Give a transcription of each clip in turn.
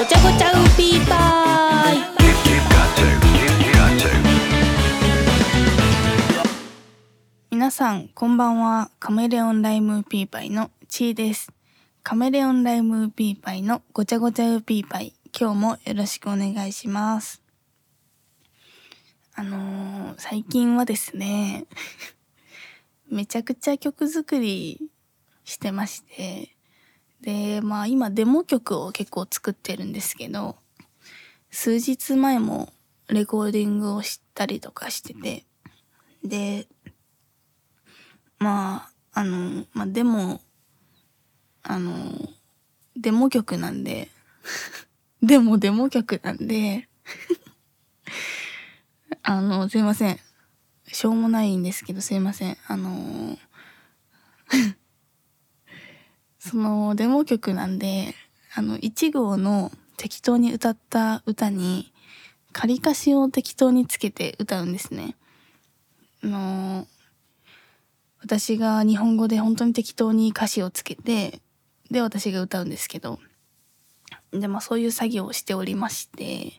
ごちゃごちゃウーピーパイ。皆さんこんばんは。カメレオンライムウーピーパイのちーです。カメレオンライムウーピーパイのごちゃごちゃウーピーパイ。今日もよろしくお願いします。あのー、最近はですね めちゃくちゃ曲作りしてましてでまあ今デモ曲を結構作ってるんですけど数日前もレコーディングをしたりとかしててでまああのまあでもあのデモ曲なんで でもデモ曲なんであのすいません。しょうもないんですけどすいません。あのそのデモ曲なんであの1号の適当に歌った歌に仮歌詞を適当につけて歌うんですね。あの私が日本語で本当に適当に歌詞をつけてで私が歌うんですけどでまあそういう作業をしておりまして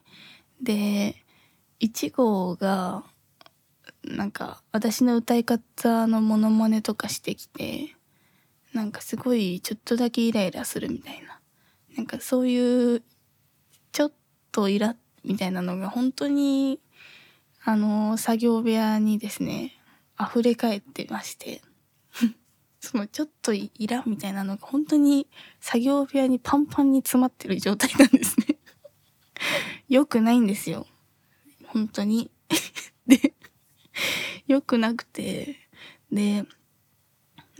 で1号がなんか私の歌い方のモノマネとかしてきてなんかすごいちょっとだけイライラするみたいな。なんかそういうちょっとイラみたいなのが本当にあの作業部屋にですね溢れ返ってまして。そのちょっとイラみたいなのが本当に作業部屋にパンパンに詰まってる状態なんですね。よくないんですよ。本当に。でよくなくて。で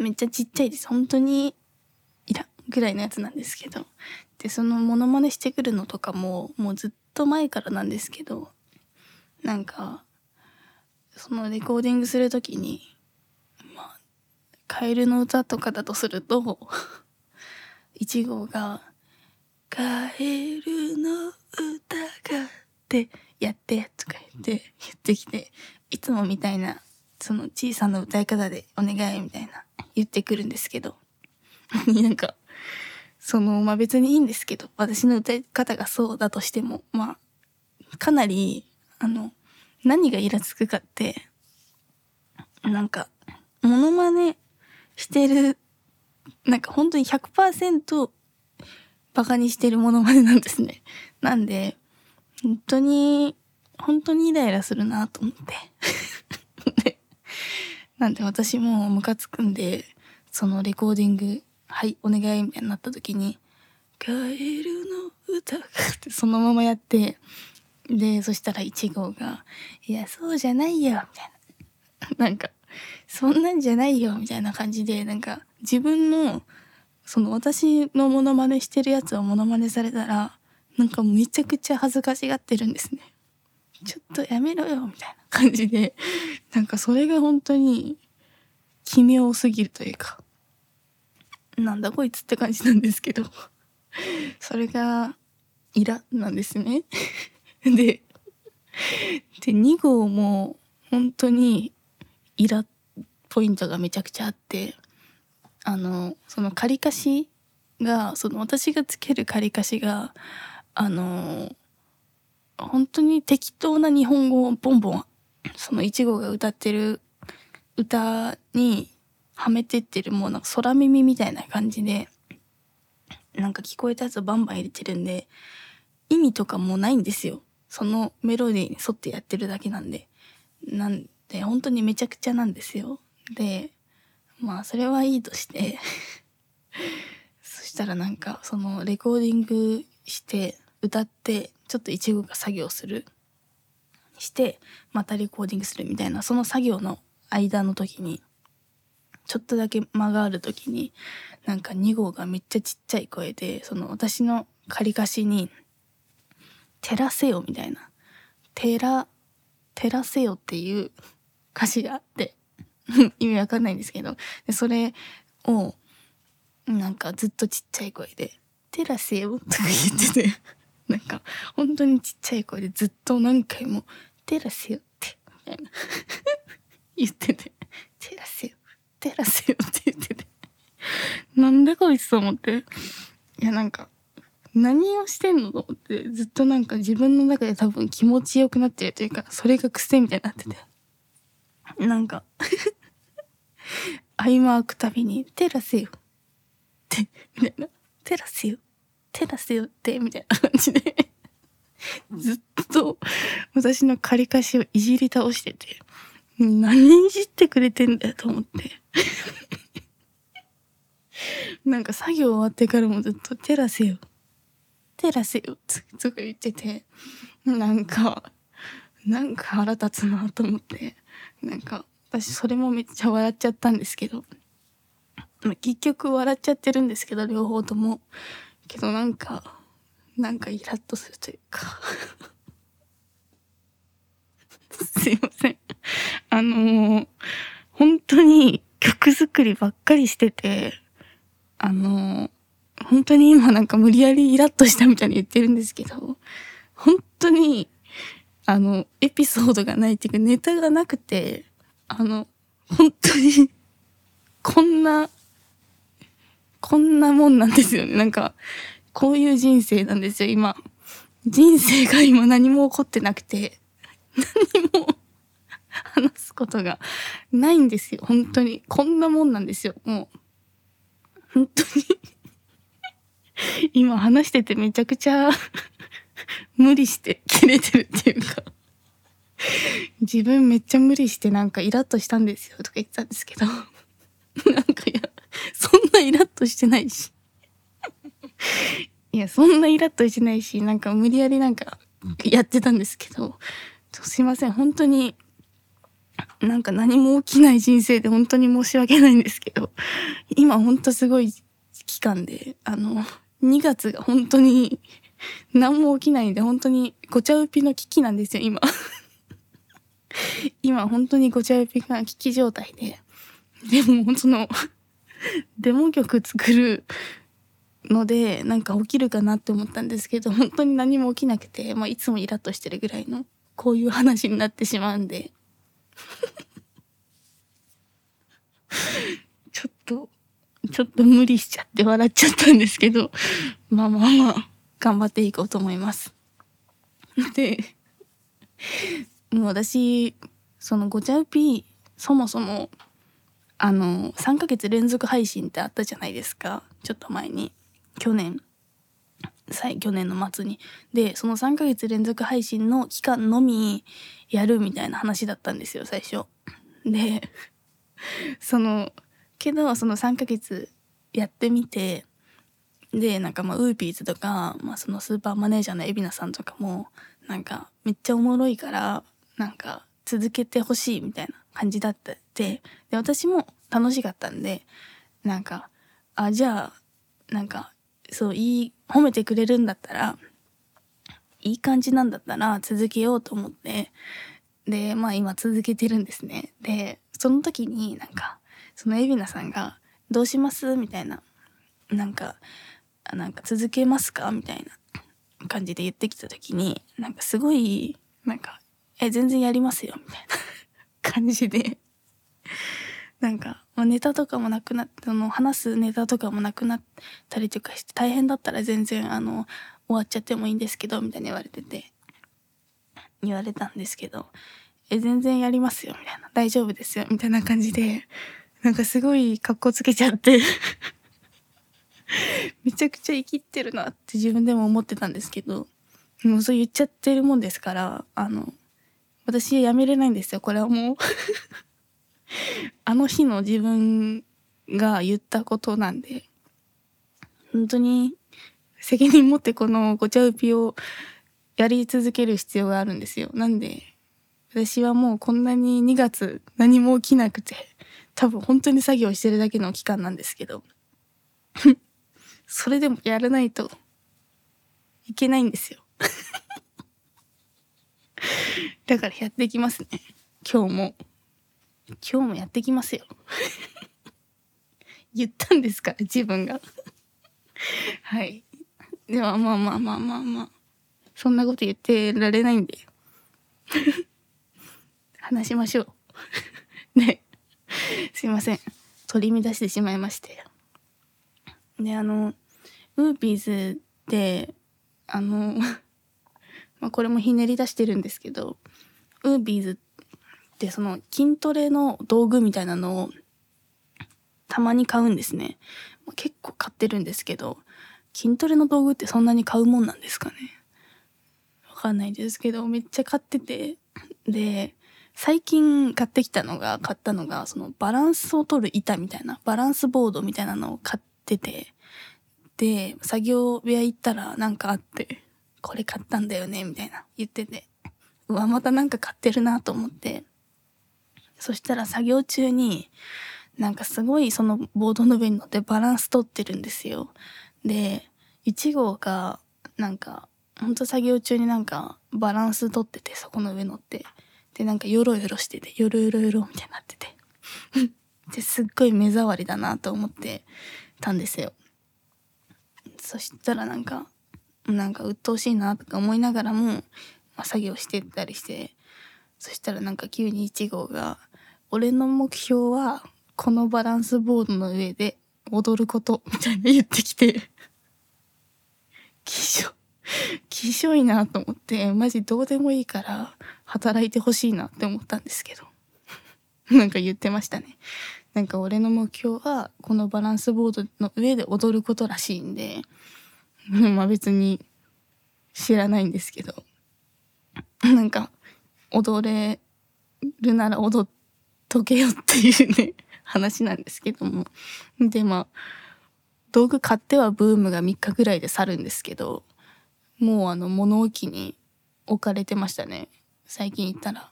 めっちゃちっちゃいです。本当にいらんぐらいのやつなんですけど。でそのモノマネしてくるのとかももうずっと前からなんですけど。なんかそのレコーディングする時にまあカエルの歌とかだとすると 1号が「カエルの歌が」ってやってとか言って言ってきていつもみたいなその小さな歌い方でお願いみたいな。言ってくるんですけど なんかそのまあ別にいいんですけど私の歌い方がそうだとしてもまあかなりあの何がイラつくかってなんかモノマネしてるなんか本当に100%バカにしてるモノマネなんですね。なんで本当に本当にイライラするなと思ってなんで私もムカつくんで、そのレコーディング、はい、お願いみたいになった時に、カエルの歌ってそのままやって、で、そしたら1号が、いや、そうじゃないよ、みたいな。なんか、そんなんじゃないよ、みたいな感じで、なんか、自分の、その私のモノマネしてるやつをモノマネされたら、なんかめちゃくちゃ恥ずかしがってるんですね。ちょっとやめろよ、みたいな感じで、なんかそれが本当に奇妙すぎるというか、なんだこいつって感じなんですけど、それがイラなんですね。で、で、2号も本当にイラポイントがめちゃくちゃあって、あの、その仮歌詞が、その私がつける仮歌詞が、あの、本当に適当な日本語をボンボンその1号が歌ってる歌にはめてってるもうなんか空耳みたいな感じでなんか聞こえたやつをバンバン入れてるんで意味とかもないんですよ。そのメロディーに沿ってやってるだけなんで。なんで本当にめちゃくちゃなんですよ。でまあそれはいいとして そしたらなんかそのレコーディングして歌ってちょっと一号が作業する。してまたレコーディングするみたいなその作業の間の時にちょっとだけ間がある時になんか2号がめっちゃちっちゃい声でその私の仮歌詞に「照らせよ」みたいな「照ら照らせよ」っていう 歌詞があって 意味わかんないんですけどでそれをなんかずっとちっちゃい声で「照らせよ」とか言ってて。なんか本当にちっちゃい声でずっと何回も「照らせよ」ってみたいな。言ってて「照らせよ照らせよ」って言ってて。なんでこいつと思って。いやなんか何をしてんのと思って。ずっとなんか自分の中で多分気持ちよくなってるというかそれが癖みたいになってて。なんか合間空くたびに「テラせよ」ってみたいな「テラせよ」「テラせよ」ってみたいな感じで。ずっと私の借り貸しをいじり倒してて。何いじってくれてんだよと思って。なんか作業終わってからもずっと「テラせよ」照らせよ」とか言ってて。なんかなんか腹立つなと思って。なんか私それもめっちゃ笑っちゃったんですけど。結局笑っちゃってるんですけど両方とも。けどなんかなんかイラッとするというか。すいません。あのー、本当に曲作りばっかりしててあのー本当に今なんか無理やりイラッとしたみたいに言ってるんですけど、本当に、あの、エピソードがないっていうかネタがなくて、あの、本当に、こんな、こんなもんなんですよね。なんか、こういう人生なんですよ、今。人生が今何も起こってなくて、何も話すことがないんですよ、本当に。こんなもんなんですよ、もう。本当に今話しててめちゃくちゃ無理して切れてるっていうか自分めっちゃ無理してなんかイラッとしたんですよとか言ってたんですけどなんかや、そんなイラッとしてないしいや、そんなイラッとしてないし、なんか無理やりなんかやってたんですけど、すいません、本当に、なんか何も起きない人生で本当に申し訳ないんですけど、今ほんとすごい期間で、あの、2月が本当に何も起きないんで本当にごちゃうぴの危機なんですよ、今。今本当にごちゃうぴが危機状態で。でも、その、デモ曲作るので、なんか起きるかなって思ったんですけど、本当に何も起きなくて、まあ、いつもイラッとしてるぐらいの、こういう話になってしまうんで。ちょっと、ちょっと無理しちゃって笑っちゃったんですけど、まあまあまあ、頑張っていこうと思います。で、もう私、そのごちゃうぴ、そもそも、あの、3ヶ月連続配信ってあったじゃないですか。ちょっと前に。去年。去年の末に。で、その3ヶ月連続配信の期間のみやるみたいな話だったんですよ、最初。で、その、けどその3ヶ月やってみてでなんかまあウーピーズとか、まあ、そのスーパーマネージャーの海老名さんとかもなんかめっちゃおもろいからなんか続けてほしいみたいな感じだったでで私も楽しかったんでなんかあじゃあなんかそういい褒めてくれるんだったらいい感じなんだったら続けようと思ってでまあ今続けてるんですねでその時になんかその海老名さんが「どうします?」みたいななんか「なんか続けますか?」みたいな感じで言ってきた時になんかすごいなんか「え全然やりますよ」みたいな。感じで。なんか、まあ、ネタとかもなくなってその話すネタとかもなくなったりとかして大変だったら全然あの終わっちゃってもいいんですけどみたいに言われてて。言われたんですけど「え全然やりますよ」みたいな「大丈夫ですよ」みたいな感じで。なんかすごい格好つけちゃって。めちゃくちゃ生きってるなって自分でも思ってたんですけど、もうそう言っちゃってるもんですから、あの、私やめれないんですよ。これはもう あの日の自分が言ったことなんで、本当に責任持ってこのごちゃうぴをやり続ける必要があるんですよ。なんで、私はもうこんなに2月何も起きなくて、多分本当に作業してるだけの期間なんですけど それでもやらないといけないんですよ だからやっていきますね。今日も。今日もやってきますよ。言ったんですから自分が。はい。ではまあまあまあまあまあそんなこと言ってられないんで。話しましょう。ね。すいません。取り乱してしまいまして。であのウーピーズっであのまあこれもひねり出してるんですけどウービーズってその筋トレの道具みたいなのをたまに買うんですね。結構買ってるんですけど筋トレの道具ってそんなに買うもんなんですかね。わかんないですけどめっちゃ買ってて。で最近買ってきたのが買ったのがそのバランスを取る板みたいなバランスボードみたいなのを買ってて。で作業部屋行ったらなんかあって。これ買ったんだよねみたいな言っててうわまたなんか買ってるなと思ってそしたら作業中になんかすごいそのボードの上に乗ってバランス取ってるんですよ。で、1号がなんか、ほんと作業中になんかバランス取ってて、そこの上乗って。で、なんかヨロヨロしてて、ヨロヨロヨロみたいになってて。で、すっごい目障りだなと思ってたんですよ。そしたらなんか、なんか鬱陶しいなとか思いながらも、まあ、作業してったりして、そしたらなんか急に1号が、俺の目標はこのバランスボードの上で踊ることみたいな言ってきてきしょ、きしょいなと思って、マジどうでもいいから働いてほしいなって思ったんですけど。なんか言ってましたね。なんか俺の目標はこのバランスボードの上で踊ることらしいんで、まあ別に知らないんですけど、なんか踊れるなら踊っとけよっていうね 話なんですけども。で、まあ、道具買ってはブームが3日ぐらいで去るんですけど、もうあの物置に置かれてましたね。最近行ったら。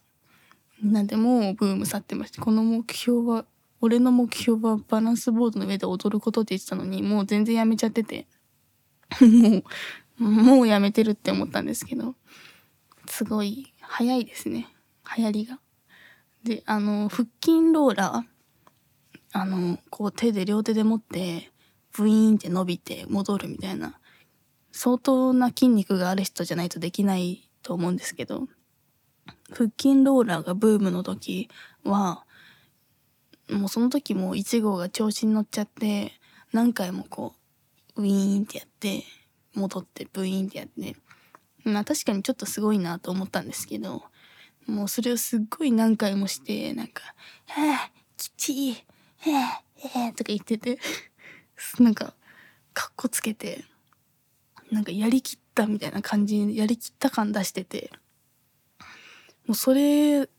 なんでもうブーム去ってました。この目標は、俺の目標はバランスボードの上で踊ることって言ってたのに、もう全然やめちゃってて。もう、もうやめてるって思ったんですけど、すごい早いですね。流行りが。で、あの、腹筋ローラーあの、こう手で両手で持って、ブイーンって伸びて戻るみたいな、相当な筋肉がある人じゃないとできないと思うんですけど、腹筋ローラーがブームの時は、もうその時も1号が調子に乗っちゃって、何回もこう、ウィーンってやって、戻ってブイーンってやって、まあ確かにちょっとすごいなと思ったんですけど、もうそれをすっごい何回もして、なんか、はあ、きちい、へえ、へえとか言ってて、なんか、かっこつけて、なんかやりきったみたいな感じ、やりきった感出してて、もうそれ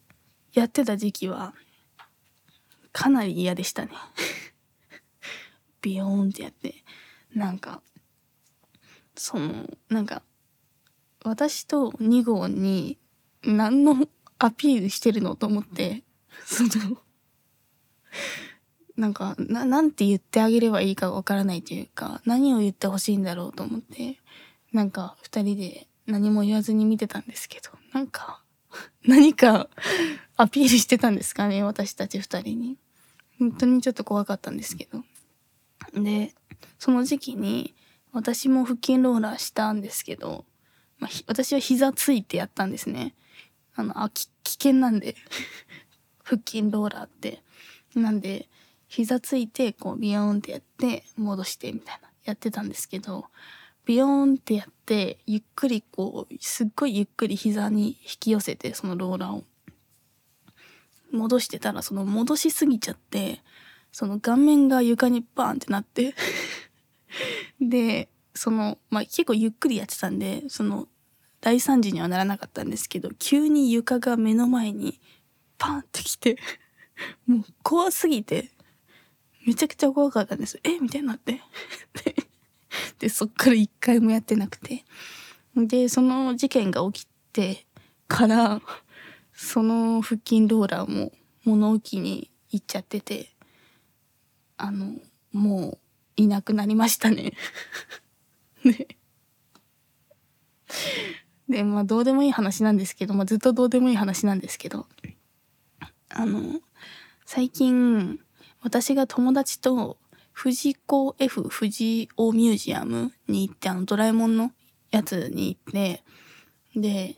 やってた時期は、かなり嫌でしたね。ビヨーンってやって、なんか、その、なんか、私と2号に何のアピールしてるのと思って、その、なんかな、なんて言ってあげればいいかわからないというか、何を言ってほしいんだろうと思って、なんか二人で何も言わずに見てたんですけど、なんか、何かアピールしてたんですかね、私たち二人に。本当にちょっと怖かったんですけど。で、その時期に私も腹筋ローラーしたんですけど、まあ、私は膝ついてやったんですね。あの、あ、危険なんで 腹筋ローラーって。なんで、膝ついてこうビヨーンってやって戻してみたいなやってたんですけどビヨーンってやってゆっくりこうすっごいゆっくり膝に引き寄せてそのローラーを戻してたらその戻しすぎちゃってその顔面が床にバーンってなって でそのまあ結構ゆっくりやってたんでその大惨事にはならなかったんですけど急に床が目の前にパンってきて もう怖すぎてめちゃくちゃ怖かったんです。え？みたいになって。で、そっから一回もやってなくて。で、その事件が起きてから、その腹筋ローラーも物置に行っちゃってて、あの、もういなくなりましたね。ね。で、まあどうでもいい話なんですけど、まあずっとどうでもいい話なんですけど、あの、最近、私が友達と藤子 F 藤尾ミュージアムに行って、あのドラえもんのやつに行って、で、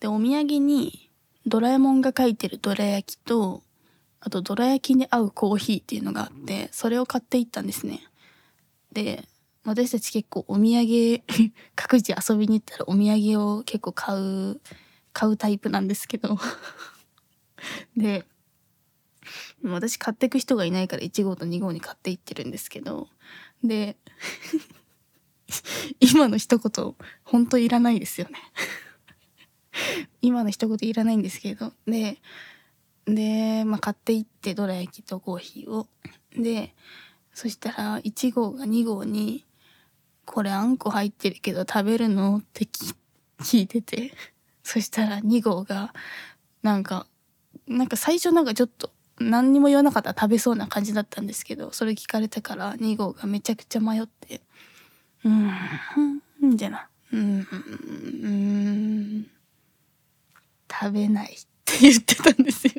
で、お土産にドラえもんが書いてるどら焼きと、あとどら焼きに合うコーヒーっていうのがあって、それを買っていったんですね。で、私たち結構お土産 各自遊びに行ったらお土産を結構買う買うタイプなんですけど。で私買ってく人がいないから1号と2号に買っていってるんですけど。で 今の一言本当いらないですよね。今の一言いらないんですけど。でで、まあ、買っていってどら焼きとコーヒーを。でそしたら1号が2号に「これあんこ入ってるけど食べるの?」って聞いてて。そしたら2号がなんかなんか最初なんかちょっと何にも言わなかったら食べそうな感じだったんですけどそれ聞かれてから2号がめちゃくちゃ迷って「うーん」みたいな「うんん食べない」って言ってたんですよ。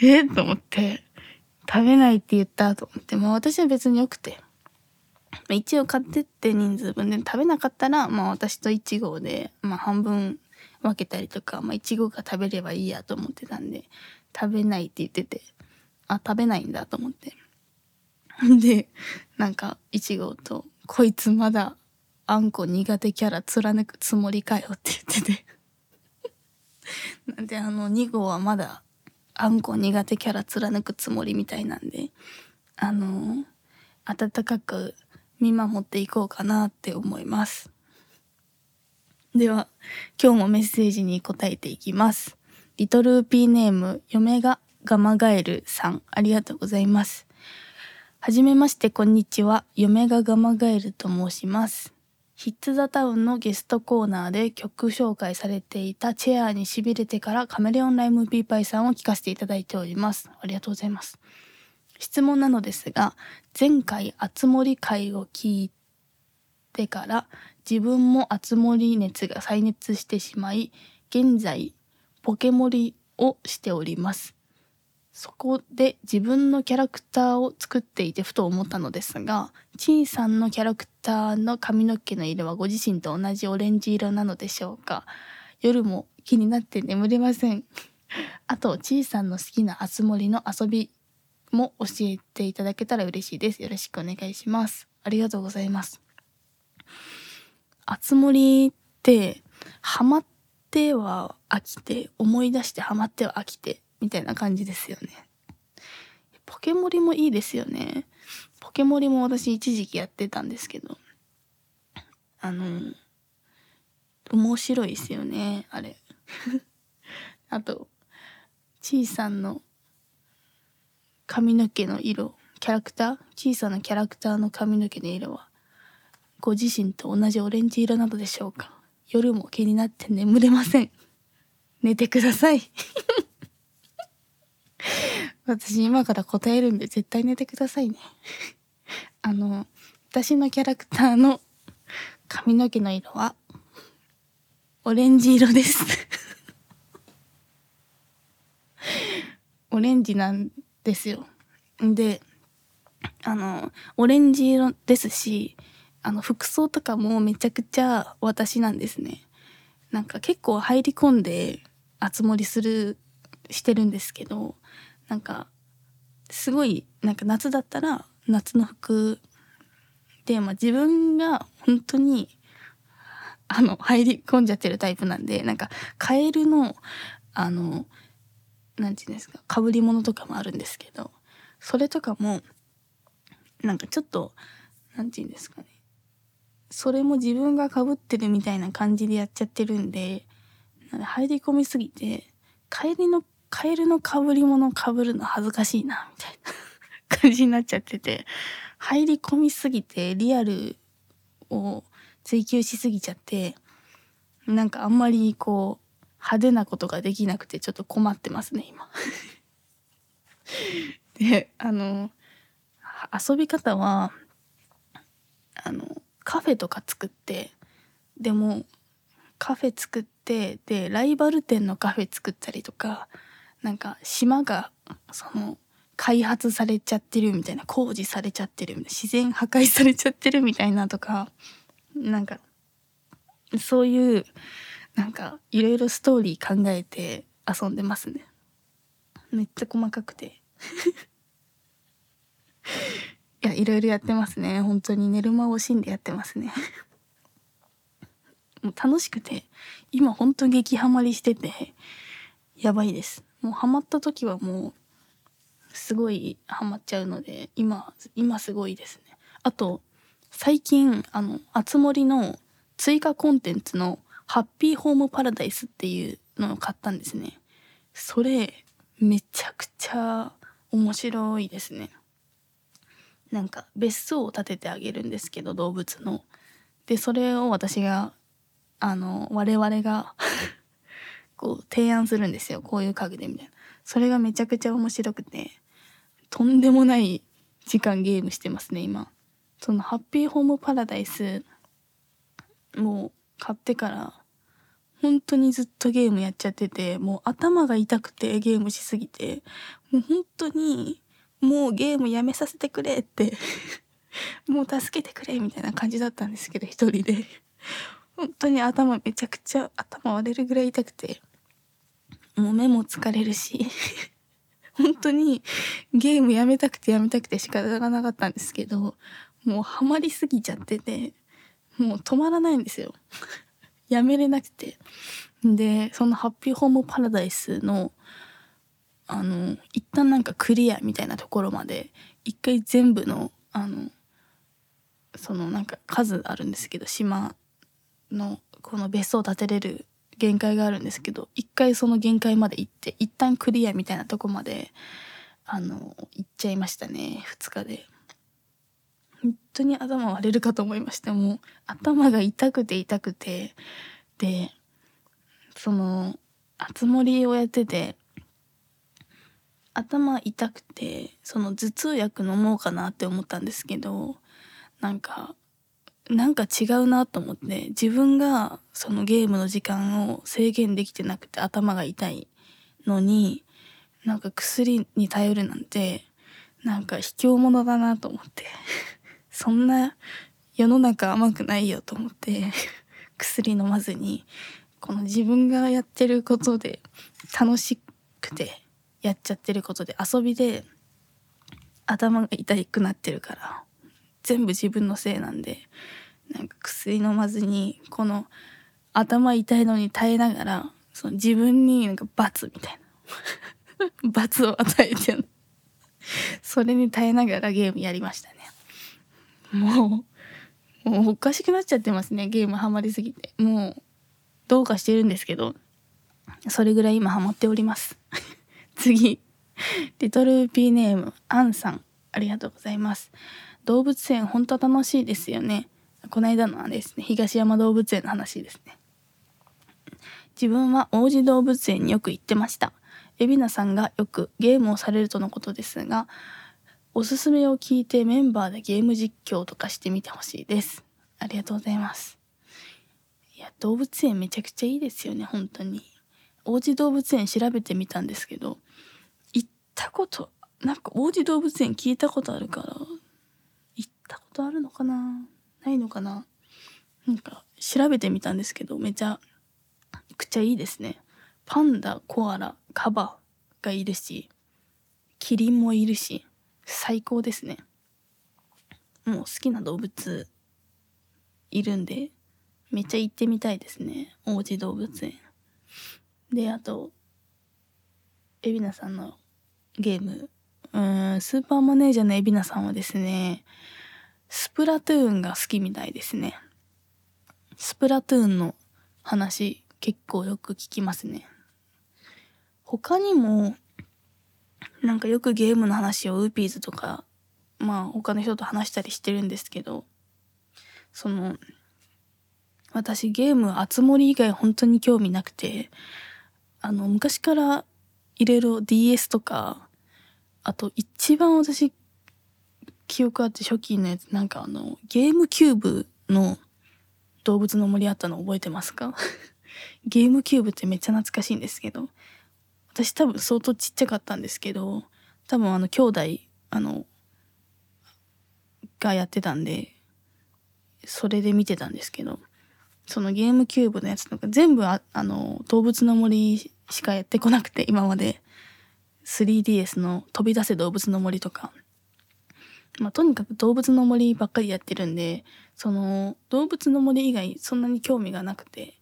でえと思って食べないって言ったと思ってまあ私は別によくて。まあ一応買ってって人数分で食べなかったらまあ私と1号でまあ半分分けたりとか、まあ、いちごが食べればいいやと思ってたんで食べないって言っててあ食べないんだと思って。でなんかいちごと「こいつまだあんこ苦手キャラ貫くつもりかよ」って言ってて なんであの2号はまだあんこ苦手キャラ貫くつもりみたいなんであの温かく見守っていこうかなって思います。では、今日もメッセージに答えていきます。リトルピーネーム、嫁がガマガエルさん、ありがとうございます。はじめまして、こんにちは。嫁がガマガエルと申します。ヒッツ・ザ・タウンのゲストコーナーで曲紹介されていたチェアに痺れてからカメレオンライムピーパイさんを聴かせていただいております。ありがとうございます。質問なのですが、前回、あつ森会を聞いてから自分も熱盛熱が再熱してしまい現在ポケモリをしておりますそこで自分のキャラクターを作っていてふと思ったのですがちいさんのキャラクターの髪の毛の色はご自身と同じオレンジ色なのでしょうか。夜も気になって眠れません。あとちいさんの好きなあつ森の遊びも教えていただけたら嬉しいです。よろしくお願いします。ありがとうございます。あつ森ってハマっては飽きて思い出してハマっては飽きてみたいな感じですよね。ポケモリもいいですよね。ポケモリも私一時期やってたんですけど。あの面白いですよねあれ。あとちいさんの髪の毛の色キャラクター？小さなキャラクターの髪の毛の色はご自身と同じオレンジ色なのでしょうか？夜も気になって眠れません。寝てください。私今から答えるんで絶対寝てくださいね。あの私のキャラクターの髪の毛の色はオレンジ色です。オレンジなんですよ。であのオレンジ色ですしあの服装とかもめちゃくちゃ私なんですね。なんか結構入り込んで熱盛するしてるんですけどなんかすごいなんか夏だったら夏の服で、まあ、自分が本当にあの入り込んじゃってるタイプなんでなんかカエルのあの何て言うんですかかぶり物とかもあるんですけどそれとかもなんかちょっと何て言うんですかねそれも自分がかぶってるみたいな感じでやっちゃってるんで入り込みすぎてカエルのカエルのかぶり物かぶるの恥ずかしいなみたいな感じになっちゃってて。入り込みすぎてリアルを追求しすぎちゃってなんかあんまりこう派手なことができなくてちょっと困ってますね今。であの遊び方はあのカフェとか作ってでもカフェ作ってでライバル店のカフェ作ったりとかなんか島がその開発されちゃってるみたいな工事されちゃってるみたいな自然破壊されちゃってるみたいなとかなんかそういうなんかいろいろストーリー考えて遊んでますねめっちゃ細かくて いや、いろいろやってますね。本当に寝る間を惜しんでやってますね。もう楽しくて、今ほんと激ハマりしてて、やばいです。もうハマった時はもう、すごいハマっちゃうので、今、今すごいですね。あと、最近、あの、あつ森の追加コンテンツのハッピーホームパラダイスっていうのを買ったんですね。それ、めちゃくちゃ面白いですね。なんか別荘を建ててあげるんですけど動物の。でそれを私があの我々がこう提案するんですよこういう家具でみたいな。それがめちゃくちゃ面白くてとんでもない時間ゲームしてますね今。そのハッピーホームパラダイスもう買ってから本当にずっとゲームやっちゃっててもう頭が痛くてゲームしすぎてもう本当にもうゲームやめさせてくれって もう助けてくれみたいな感じだったんですけど一人で本当に頭めちゃくちゃ頭割れるぐらい痛くてもう目も疲れるし 本当にゲームやめたくてやめたくて仕方がなかったんですけどもうハマりすぎちゃっててもう止まらないんですよ。やめれなくて。でそのハッピーホームパラダイスのあの一旦なんかクリアみたいなところまで一回全部のあのそのなんか数あるんですけど島のこの別荘を建てれる限界があるんですけど一回その限界まで行って一旦クリアみたいなとこまであの行っちゃいましたね。2日で。本当に頭割れるかと思いました。もう頭が痛くて痛くて。でそのあつ森をやってて頭痛くてその頭痛薬飲もうかなって思ったんですけどなんかなんか違うなと思って自分がそのゲームの時間を制限できてなくて頭が痛いのになんか薬に頼るなんてなんか卑怯者だなと思って そんな世の中甘くないよと思って 薬飲まずにこの自分がやってることで楽しくてやっちゃってることで遊びで頭が痛くなってるから全部自分のせいなんでなんか薬飲まずにこの頭痛いのに耐えながらその自分になんか罰みたいな 罰を与えてそれに耐えながらゲームやりましたねもうもうおかしくなっちゃってますねゲームハマりすぎてもうどうかしてるんですけどそれぐらい今ハマっております 次。リトルピーネーム、アンさん。ありがとうございます。動物園本当楽しいですよね。この間のはですね、東山動物園の話ですね。自分は王子動物園によく行ってました。海老名さんがよくゲームをされるとのことですが、おすすめを聞いてメンバーでゲーム実況とかしてみてほしいです。ありがとうございます。いや、動物園めちゃくちゃいいですよね、本当に。王子動物園調べてみたんですけど行、ったことなんか王子動物園聞いたことあるからとあるのかな？ないのかな？なんか調べてみたんですけどめちゃくちゃいいですね。パンダコアラカバがいるしキリンもいるし最高ですね。もう好きな動物いるんでめっちゃ行ってみたいですね。王子動物園。であと海老名さんのゲーム。うーん、スーパーマネージャーの海老名さんはですね、スプラトゥーンが好きみたいですね。スプラトゥーンの話結構よく聞きますね。他にも、なんかよくゲームの話をウーピーズとか、まあ他の人と話したりしてるんですけど、その、私ゲームあつ森以外本当に興味なくて、あの、昔からいろいろ DS とかあと一番私記憶あって初期のやつなんかあのゲームキューブの動物の森あったの覚えてますか？ゲームキューブってめっちゃ懐かしいんですけど私多分相当ちっちゃかったんですけど多分あの兄弟あのがやってたんでそれで見てたんですけどそのゲームキューブのやつとか全部ああの動物の森しかやってこなくて今まで。3DS の飛び出せ動物の森とか、まあ、とにかく動物の森ばっかりやってるんで、その、動物の森以外そんなに興味がなくて、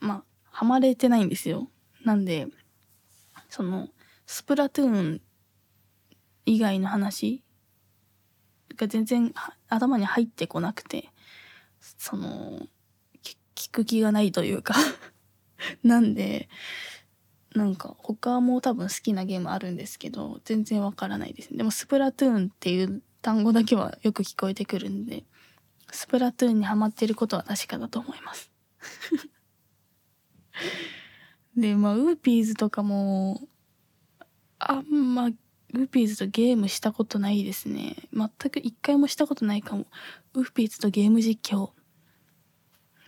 まあ、ハマれてないんですよ。なんで、その、スプラトゥーン以外の話が全然頭に入ってこなくて、その、聞く気がないというか なんで、なんか他も多分好きなゲームあるんですけど、全然わからないですね。でもスプラトゥーンっていう単語だけはよく聞こえてくるんで、スプラトゥーンにハマってることは確かだと思います で、まあ、ウーピーズとかも、あんま、ウーピーズとゲームしたことないですね。全く一回もしたことないかも。ウーピーズとゲーム実況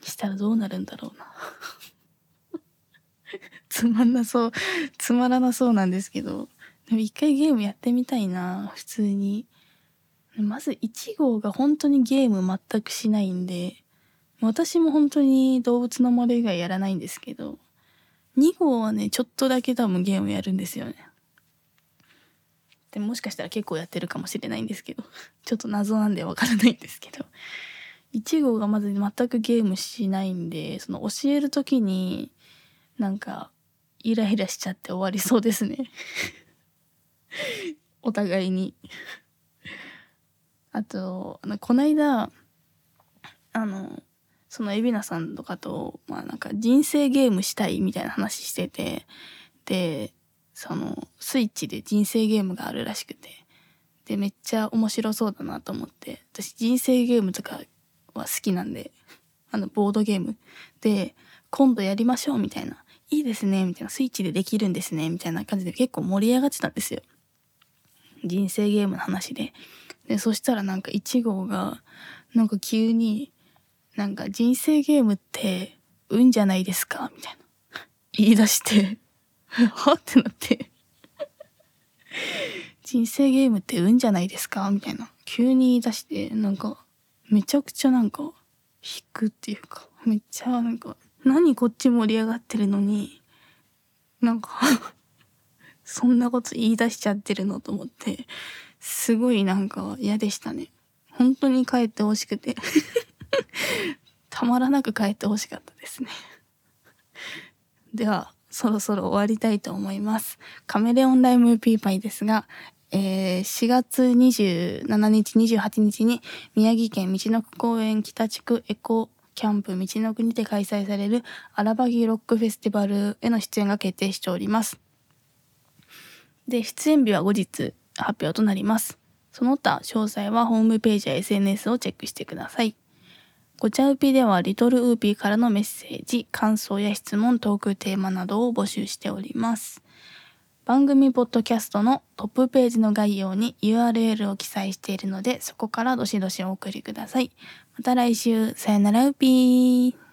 したらどうなるんだろうな つまんなそう、つまらなそうなんですけど、でも一回ゲームやってみたいな、普通に。まず1号が本当にゲーム全くしないんで、私も本当に動物の森以外やらないんですけど、2号はね、ちょっとだけ多分ゲームやるんですよね。でもしかしたら結構やってるかもしれないんですけど、ちょっと謎なんでわからないんですけど、1号がまず全くゲームしないんで、その教える時に、なんか、イライラしちゃって終わりそうですね。お互いにあと、こないだ、あの、その海老名さんとかと、まあなんか人生ゲームしたいみたいな話してて、で、そのスイッチで人生ゲームがあるらしくて、で、めっちゃ面白そうだなと思って、私人生ゲームとかは好きなんで、あの、ボードゲーム。で、今度やりましょうみたいな。いいですねみたいな。スイッチでできるんですねみたいな感じで結構盛り上がってたんですよ。人生ゲームの話で。で、そしたらなんか1号が、なんか急に、なんか人生ゲームって運じゃないですか？みたいな。言い出して はってなって。人生ゲームって運じゃないですか？みたいな。急に言い出して、なんか、めちゃくちゃなんか、引くっていうか、めっちゃなんか、何こっち盛り上がってるのに、なんかそんなこと言い出しちゃってるの？と思って、すごいなんか嫌でしたね。本当に帰ってほしくて たまらなく帰ってほしかったですねでは、そろそろ終わりたいと思います。カメレオンライムピーパイですが、えー、4月27日、28日に宮城県道の区公園北地区エコキャンプ道の区にて開催される荒バギロックフェスティバルへの出演が決定しております。で、出演日は後日発表となります。その他、詳細はホームページや SNS をチェックしてください。ごちゃうぴではリトルウーピーからのメッセージ、感想や質問、トークテーマなどを募集しております。番組ポッドキャストのトップページの概要に URL を記載しているので、そこからどしどしお送りください。また来週、さよならウーピー。